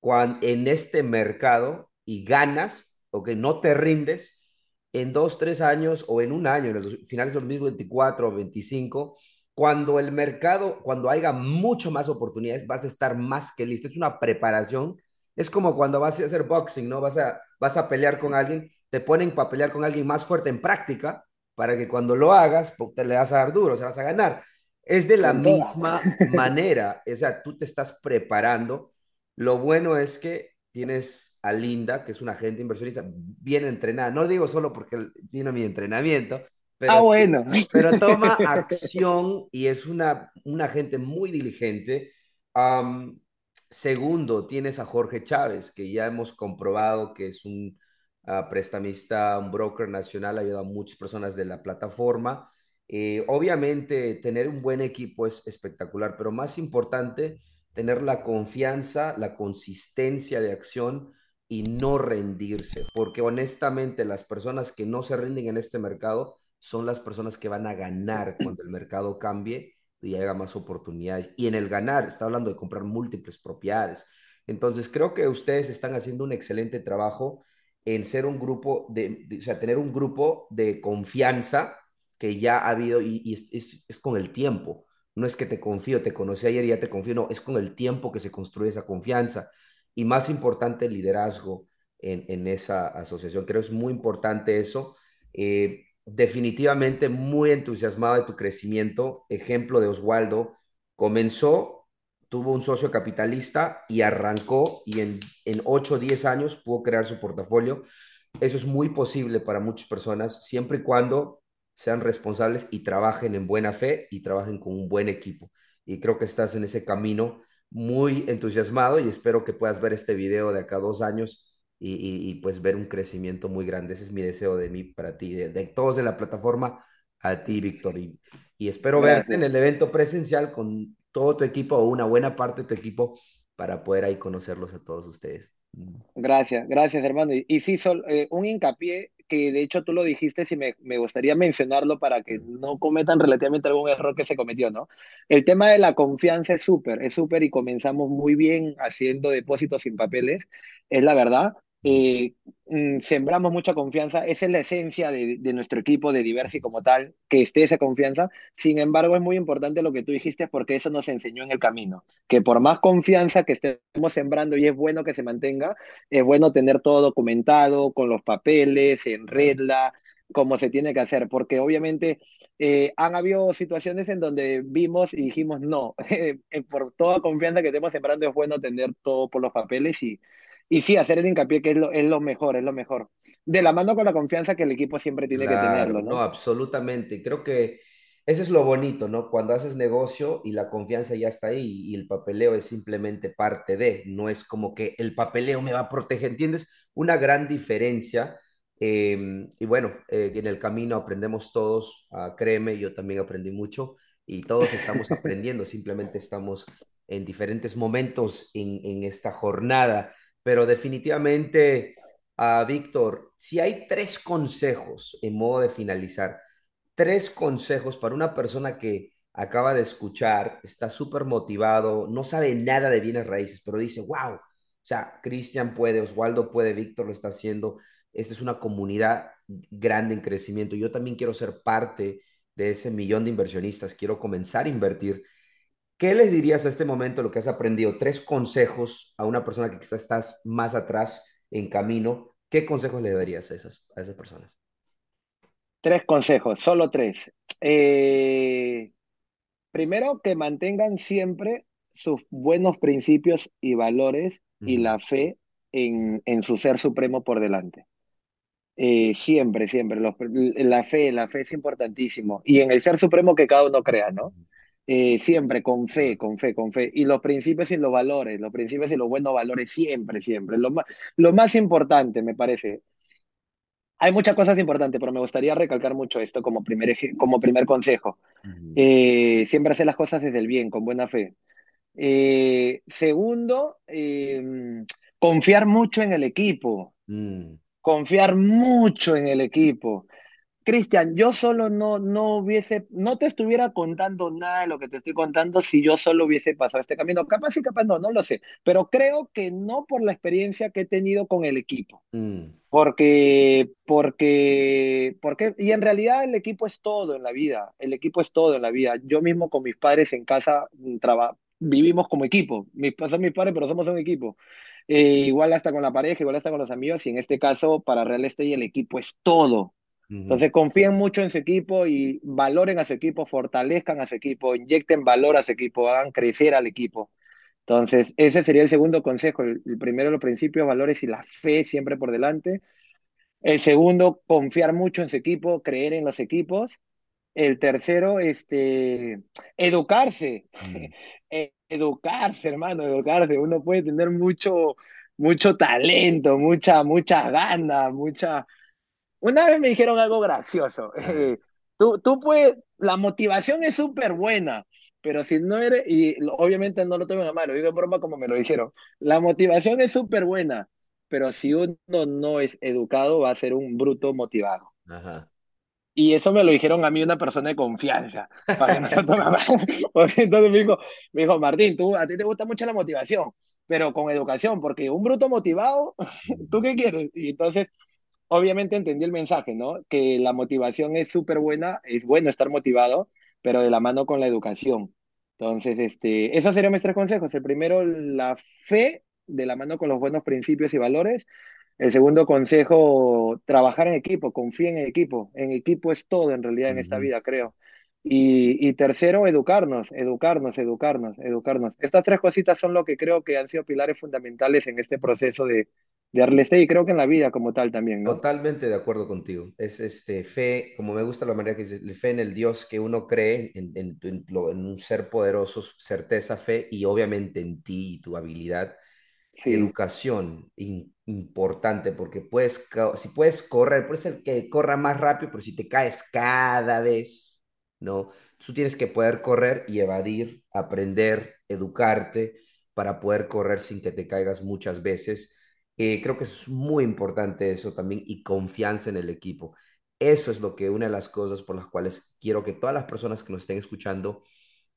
cuan- en este mercado y ganas, o que no te rindes, en dos, tres años o en un año, en los finales de 2024 o 25, cuando el mercado, cuando haya mucho más oportunidades, vas a estar más que listo. Es una preparación. Es como cuando vas a hacer boxing, ¿no? Vas a, vas a pelear con alguien, te ponen para pelear con alguien más fuerte en práctica, para que cuando lo hagas, te le vas a dar duro, o sea, vas a ganar. Es de la misma manera, o sea, tú te estás preparando. Lo bueno es que tienes a Linda, que es una agente inversionista bien entrenada. No lo digo solo porque tiene mi entrenamiento, pero sí, bueno. pero toma <laughs> acción y es una, una gente muy diligente. Um, segundo, tienes a Jorge Chávez, que ya hemos comprobado que es un uh, prestamista, un broker nacional, ha ayudado a muchas personas de la plataforma. Eh, obviamente, tener un buen equipo es espectacular, pero más importante tener la confianza, la consistencia de acción y no rendirse, porque honestamente las personas que no se rinden en este mercado son las personas que van a ganar cuando el mercado cambie y haya más oportunidades. Y en el ganar, está hablando de comprar múltiples propiedades. Entonces, creo que ustedes están haciendo un excelente trabajo en ser un grupo de, o sea, tener un grupo de confianza que ya ha habido y, y es, es, es, con el tiempo. No es que te confío, te conocí ayer y ya te confío, no, es con el tiempo que se construye esa confianza. Y más importante, el liderazgo en, en esa asociación. Creo que es muy importante eso. Eh, definitivamente muy entusiasmado de tu crecimiento. Ejemplo de Oswaldo, comenzó, tuvo un socio capitalista y arrancó y en, en 8 o 10 años pudo crear su portafolio. Eso es muy posible para muchas personas, siempre y cuando sean responsables y trabajen en buena fe y trabajen con un buen equipo. Y creo que estás en ese camino muy entusiasmado y espero que puedas ver este video de acá dos años y, y, y, pues ver un crecimiento muy grande. Ese es mi deseo de mí para ti, de, de todos en la plataforma, a ti, Víctor. Y, y espero Gracias. verte en el evento presencial con todo tu equipo o una buena parte de tu equipo para poder ahí conocerlos a todos ustedes. Gracias, gracias hermano. Y, y sí, sol, eh, un hincapié que de hecho tú lo dijiste y me, me, gustaría mencionarlo para que no cometan relativamente algún error que se cometió, ¿no? El tema de la confianza es súper, es súper y comenzamos muy bien haciendo depósitos sin papeles, es la verdad, eh, mm, sembramos mucha confianza, esa es la esencia de, de, nuestro equipo de Diversi como tal, que esté esa confianza. Sin embargo, es muy importante lo que tú dijiste porque eso nos enseñó en el camino, que por más confianza que estemos sembrando y es bueno que se mantenga, es bueno tener todo documentado con los papeles, en regla, como se tiene que hacer, porque obviamente eh, han habido situaciones en donde vimos y dijimos, no, <laughs> eh, por toda confianza que estemos sembrando es bueno tener todo por los papeles y y sí, hacer el hincapié que es lo, es lo mejor, es lo mejor. De la mano con la confianza que el equipo siempre tiene claro, que tenerlo, ¿no? No, absolutamente. Creo que eso es lo bonito, ¿no? Cuando haces negocio y la confianza ya está ahí y el papeleo es simplemente parte de, no es como que el papeleo me va a proteger, ¿entiendes? Una gran diferencia. Eh, y bueno, eh, en el camino aprendemos todos, uh, créeme, yo también aprendí mucho y todos estamos <laughs> aprendiendo, simplemente estamos en diferentes momentos en, en esta jornada pero definitivamente, uh, Víctor, si hay tres consejos en modo de finalizar, tres consejos para una persona que acaba de escuchar, está súper motivado, no sabe nada de bienes raíces, pero dice, wow, o sea, Cristian puede, Oswaldo puede, Víctor lo está haciendo, esta es una comunidad grande en crecimiento, yo también quiero ser parte de ese millón de inversionistas, quiero comenzar a invertir ¿Qué les dirías a este momento lo que has aprendido? Tres consejos a una persona que quizás estás más atrás en camino. ¿Qué consejos le darías a esas, a esas personas? Tres consejos, solo tres. Eh, primero, que mantengan siempre sus buenos principios y valores uh -huh. y la fe en, en, su ser supremo por delante. Eh, siempre, siempre. Los, la fe, la fe es importantísimo. Y en el ser supremo que cada uno crea, ¿no? Eh, siempre con fe, con fe, con fe. Y los principios y los valores, los principios y los buenos valores, siempre, siempre. Lo más, lo más importante, me parece. Hay muchas cosas importantes, pero me gustaría recalcar mucho esto como primer, como primer consejo. Uh -huh. eh, siempre hacer las cosas desde el bien, con buena fe. Eh, segundo, eh, confiar mucho en el equipo. Mm. Confiar mucho en el equipo. Cristian, yo solo no, no hubiese, no te estuviera contando nada de lo que te estoy contando si yo solo hubiese pasado este camino. Capaz y capaz no, no lo sé, pero creo que no por la experiencia que he tenido con el equipo. Mm. Porque, porque, porque, y en realidad el equipo es todo en la vida, el equipo es todo en la vida. Yo mismo con mis padres en casa mm, vivimos como equipo. Mis, son mis padres, pero somos un equipo. Eh, igual hasta con la pareja, igual hasta con los amigos, y en este caso para Real Estate el equipo es todo. Entonces confíen mucho en su equipo y valoren a su equipo, fortalezcan a su equipo, inyecten valor a su equipo, hagan crecer al equipo. Entonces, ese sería el segundo consejo. El, el primero, los principios, valores y la fe siempre por delante. El segundo, confiar mucho en su equipo, creer en los equipos. El tercero, este, educarse. Mm. <laughs> educarse, hermano, educarse. Uno puede tener mucho, mucho talento, mucha, mucha gana, mucha, una vez me dijeron algo gracioso. <laughs> Eh, tú, tú puedes, la motivación es súper buena, pero si no eres, y obviamente no lo tengo en mano, lo digo en broma como me lo dijeron, la motivación es súper buena, pero si uno no es educado va a ser un bruto motivado. Ajá. Y eso me lo dijeron a mí una persona de confianza. Para que <laughs> porque entonces me dijo, me dijo, Martín, tú, a ti te gusta mucho la motivación, pero con educación, porque un bruto motivado, <laughs> ¿tú qué quieres? Y entonces, obviamente entendí el mensaje, ¿no? Que la motivación es súper buena, es bueno estar motivado, pero de la mano con la educación. Entonces, este, esos serían mis tres consejos. El primero, la fe de la mano con los buenos principios y valores. El segundo consejo, trabajar en equipo, confía en el equipo. En equipo es todo en realidad en esta vida, creo. Y, y tercero, educarnos, educarnos, educarnos, educarnos. Estas tres cositas son lo que creo que han sido pilares fundamentales en este proceso de, de darle y creo que en la vida como tal también, ¿no? Totalmente de acuerdo contigo. Es este fe, como me gusta la manera que dices, fe en el Dios que uno cree, en, en, en lo- en un ser poderoso, certeza, fe y obviamente en ti y tu habilidad. Sí, Educación, in- importante, porque puedes, si puedes correr, puedes ser que corra más rápido, pero si te caes cada vez, ¿no? Tú tienes que poder correr y evadir, aprender, educarte para poder correr sin que te caigas muchas veces. Eh, creo que es muy importante eso también y confianza en el equipo. Eso es lo que una de las cosas por las cuales quiero que todas las personas que nos estén escuchando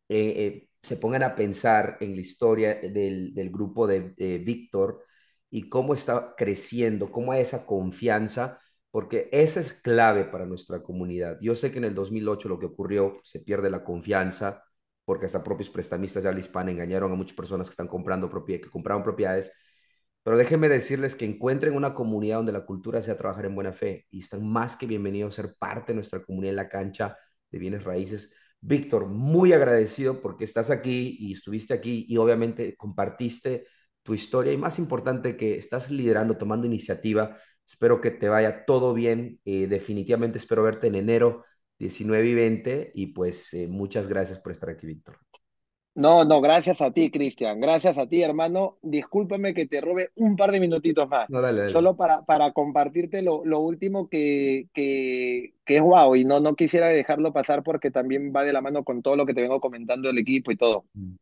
eh, eh, se pongan a pensar en la historia del, del grupo de, de Víctor y cómo está creciendo, cómo hay esa confianza, porque esa es clave para nuestra comunidad. Yo sé que en el 2008 lo que ocurrió, se pierde la confianza, porque hasta propios prestamistas de habla hispana engañaron a muchas personas que están comprando propiedades, que compraron propiedades. Pero déjenme decirles que encuentren una comunidad donde la cultura sea trabajar en buena fe y están más que bienvenidos a ser parte de nuestra comunidad en la cancha de bienes raíces Víctor, muy agradecido porque estás aquí y estuviste aquí y obviamente compartiste tu historia y más importante que estás liderando, tomando iniciativa. Espero que te vaya todo bien. Eh, definitivamente espero verte en enero 19 y 20 y pues eh, muchas gracias por estar aquí, Víctor. No, no, gracias a ti, Cristian. Gracias a ti, hermano. Discúlpame que te robe un par de minutitos más, No, dale, dale. solo para, para compartirte lo, lo último que, que, que es guau, y no, no quisiera dejarlo pasar porque también va de la mano con todo lo que te vengo comentando del equipo y todo. Mm,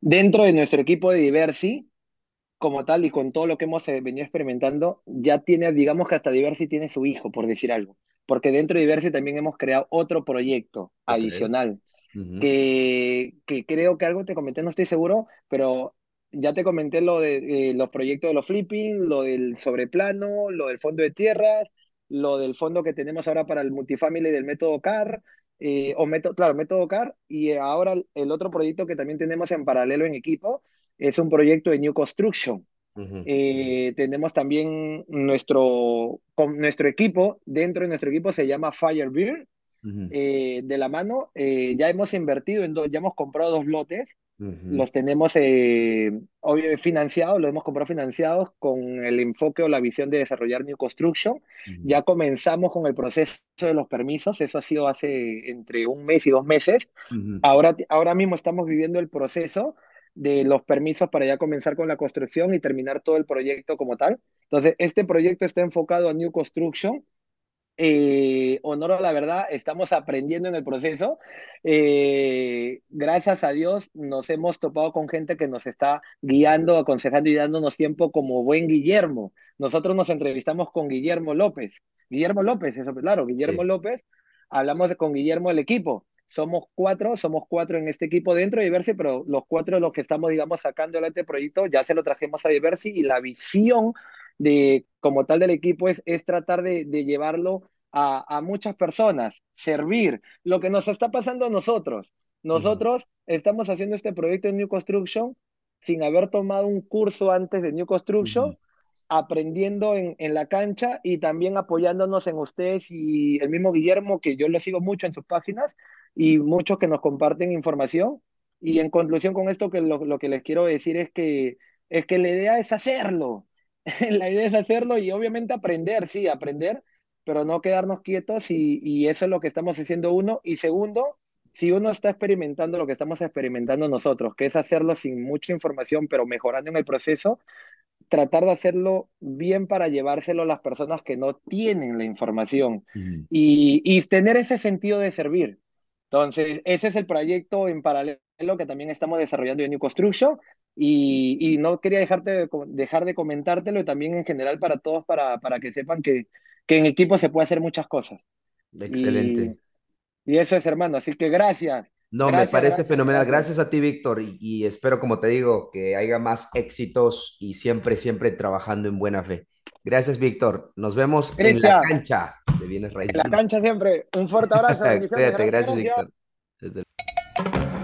Dentro de nuestro equipo de Diversi, como tal, y con todo lo que hemos eh, venido experimentando, ya tiene, digamos que hasta Diversi tiene su hijo, por decir algo. Porque dentro de Diversi también hemos creado otro proyecto adicional Que, que creo que algo te comenté, no estoy seguro, pero ya te comenté lo de eh, los proyectos de los flipping, lo del sobreplano, lo del fondo de tierras, lo del fondo que tenemos ahora para el multifamily del método CAR, eh, o método, claro, método CAR, y ahora el otro proyecto que también tenemos en paralelo en equipo es un proyecto de New Construction. Eh, tenemos también nuestro, con nuestro equipo, dentro de nuestro equipo se llama Eh, de la mano. Eh, ya hemos invertido, en dos, ya hemos comprado dos lotes, los tenemos eh, obvio, financiados, los hemos comprado financiados con el enfoque o la visión de desarrollar New Construction. Ya comenzamos con el proceso de los permisos, eso ha sido hace entre un mes y dos meses. Ahora, ahora mismo estamos viviendo el proceso de los permisos para ya comenzar con la construcción y terminar todo el proyecto como tal. Entonces, este proyecto está enfocado a New Construction eh, honor a la verdad, estamos aprendiendo en el proceso. Eh, gracias a Dios nos hemos topado con gente que nos está guiando, aconsejando y dándonos tiempo como buen Guillermo. Nosotros nos entrevistamos con Guillermo López. Guillermo López, eso claro, Guillermo Sí. López. Hablamos con Guillermo del equipo. Somos cuatro, somos cuatro en este equipo dentro de Diversi, pero los cuatro los que estamos, digamos, sacando adelante el proyecto, ya se lo trajimos a Diversi y la visión de, como tal del equipo es, es tratar de, de llevarlo a, a muchas personas, servir, lo que nos está pasando a nosotros. Nosotros estamos haciendo este proyecto en New Construction sin haber tomado un curso antes de New Construction, aprendiendo en, en la cancha y también apoyándonos en ustedes y el mismo Guillermo, que yo lo sigo mucho en sus páginas y muchos que nos comparten información. Y en conclusión con esto, que lo, lo que les quiero decir es que, es que la idea es hacerlo. <laughs> La idea es hacerlo y obviamente aprender, sí, aprender, pero no quedarnos quietos y, y eso es lo que estamos haciendo uno. Y segundo, si uno está experimentando lo que estamos experimentando nosotros, que es hacerlo sin mucha información, pero mejorando en el proceso, tratar de hacerlo bien para llevárselo a las personas que no tienen la información y, y tener ese sentido de servir. Entonces, ese es el proyecto en paralelo que también estamos desarrollando en New Construction y, y no quería dejarte de dejar de comentártelo y también en general para todos, para, para que sepan que, que en equipo se puede hacer muchas cosas. Excelente. y eso es, hermano. Así que gracias, No, me parece gracias, fenomenal. gracias. A ti, Víctor, y, y espero, como te digo, que haya más éxitos y siempre, siempre trabajando en buena fe. Gracias, Víctor. Nos vemos en la cancha de Bienes en Raíces. la cancha siempre. Un fuerte abrazo. <laughs> Cuídate, Gracias, gracias, gracias. Víctor. Desde